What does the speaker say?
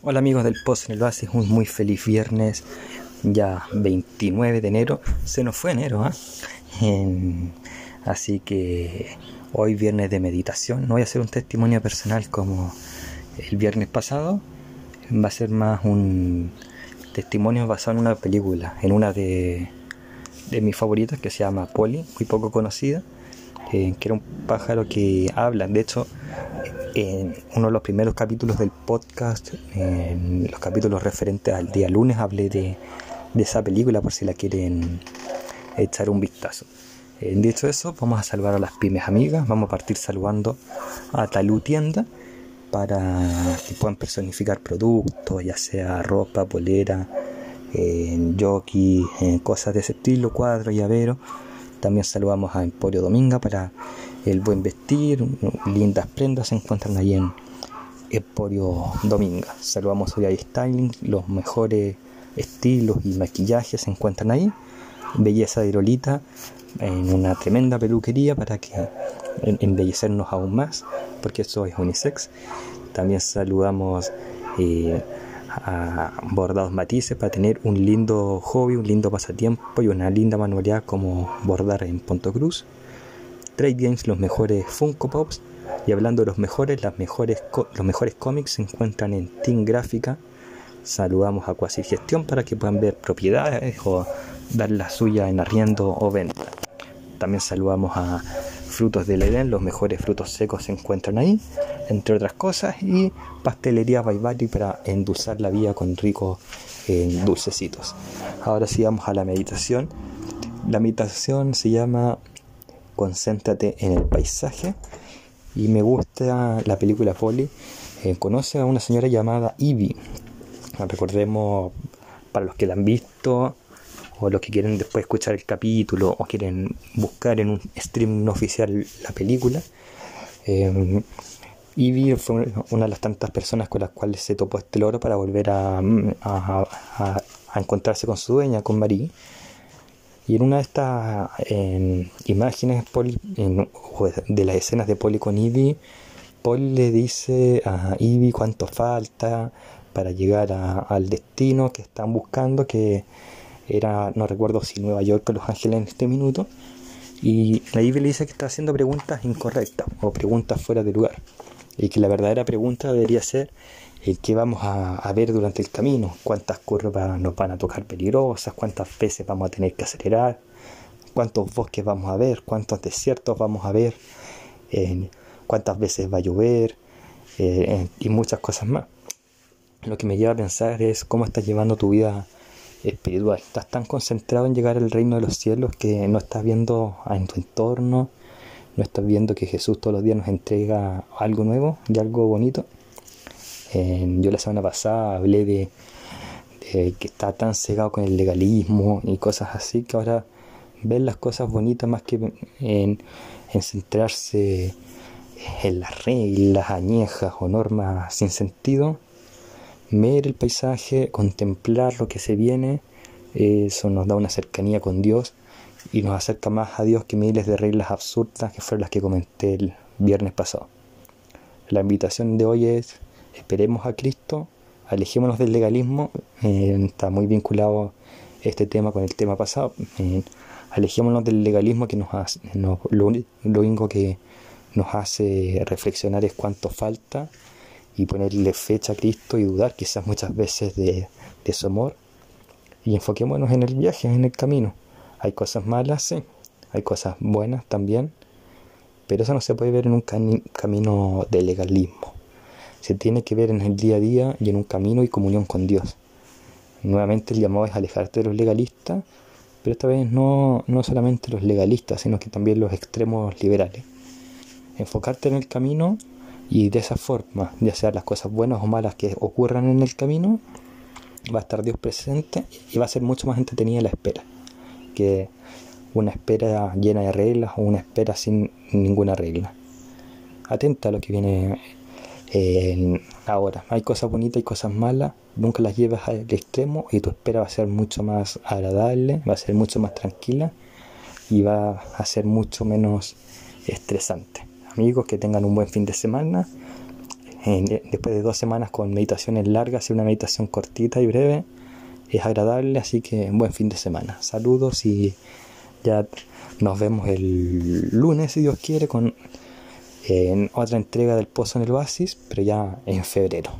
Hola amigos del Post en el Oasis, un muy feliz viernes, ya 29 de enero, se nos fue enero, ¿ah? así que hoy viernes de meditación, no voy a hacer un testimonio personal como el viernes pasado, va a ser más un testimonio basado en una película, en una de, de mis favoritas que se llama Polly, muy poco conocida, eh, que era un pájaro que habla, de hecho en uno de los primeros capítulos del podcast, en los capítulos referentes al día lunes, hablé de, esa película por si la quieren echar un vistazo. Eh, dicho eso, vamos a saludar a las pymes amigas, vamos a partir saludando a Talú Tienda para que puedan personificar productos, ya sea ropa, polera, eh, jockey, cosas de ese estilo, cuadros, llavero. También saludamos a Emporio Dominga para el buen vestir, lindas prendas se encuentran ahí en Emporio Dominga. Saludamos a Styling, los mejores estilos y maquillajes se encuentran ahí. Belleza de Irolita en una tremenda peluquería para que embellecernos aún más, porque eso es unisex. También saludamos eh, a Bordados Matices para tener un lindo hobby, un lindo pasatiempo y una linda manualidad como bordar en Punto Cruz. Trade Games, los mejores Funko Pops. Y hablando de los mejores, las mejores los mejores cómics se encuentran en Team Gráfica. Saludamos a Quasi Gestión para que puedan ver propiedades o dar la suya en arriendo o venta. También saludamos a Frutos del Edén, los mejores frutos secos se encuentran ahí, entre otras cosas, y pastelería Baibari para endulzar la vida con ricos eh, dulcecitos. Ahora sí vamos a la meditación. La meditación se llama concéntrate en el paisaje. Y me gusta la película Polly. Eh, conoce a una señora llamada Ivy. Recordemos, para los que la han visto, o los que quieren después escuchar el capítulo, o quieren buscar en un stream oficial la película. Eh, Ivy fue una de las tantas personas con las cuales se topó este loro para volver a, a, encontrarse con su dueña, con Marie. Y en una de estas imágenes de las escenas de Polly con Ivy, Paul le dice a Ivy cuánto falta para llegar al destino que están buscando, que era, no recuerdo si Nueva York o Los Ángeles en este minuto. Y la le dice que está haciendo preguntas incorrectas o preguntas fuera de lugar. Y que la verdadera pregunta debería ser qué vamos a, ver durante el camino, cuántas curvas nos van a tocar peligrosas, cuántas veces vamos a tener que acelerar, cuántos bosques vamos a ver, cuántos desiertos vamos a ver, cuántas veces va a llover eh, y muchas cosas más. Lo que me lleva a pensar es cómo estás llevando tu vida espiritual. Estás tan concentrado en llegar al reino de los cielos que no estás viendo en tu entorno, no estás viendo que Jesús todos los días nos entrega algo nuevo y algo bonito yo la semana pasada hablé de, que está tan cegado con el legalismo y cosas así que ahora ver las cosas bonitas más que en, centrarse en las reglas añejas o normas sin sentido, ver el paisaje, contemplar lo que se viene, eso nos da una cercanía con Dios y nos acerca más a Dios que miles de reglas absurdas que fueron las que comenté el viernes pasado. La invitación de hoy es esperemos a Cristo, alejémonos del legalismo, eh, está muy vinculado este tema con el tema pasado, eh, alejémonos del legalismo que nos hace, lo, único que nos hace reflexionar es cuánto falta y ponerle fecha a Cristo y dudar quizás muchas veces de, su amor y enfoquémonos en el viaje, en el camino. Hay cosas malas, sí, hay cosas buenas también, pero eso no se puede ver en un camino de legalismo se tiene que ver en el día a día y en un camino y comunión con Dios. Nuevamente el llamado es alejarte de los legalistas, pero esta vez no, no solamente los legalistas, sino que también los extremos liberales. Enfocarte en el camino y de esa forma, ya sea las cosas buenas o malas que ocurran en el camino, va a estar Dios presente y va a ser mucho más entretenida la espera que una espera llena de reglas o una espera sin ninguna regla. Atenta a lo que viene ahora, hay cosas bonitas y cosas malas, nunca las llevas al extremo y tu espera va a ser mucho más agradable, va a ser mucho más tranquila y va a ser mucho menos estresante. Amigos, que tengan un buen fin de semana. después de dos semanas con meditaciones largas, hacer una meditación cortita y breve es agradable, así que buen fin de semana. Saludos y ya nos vemos el lunes, si Dios quiere, con en otra entrega del Pozo en el Oasis, pero ya en febrero.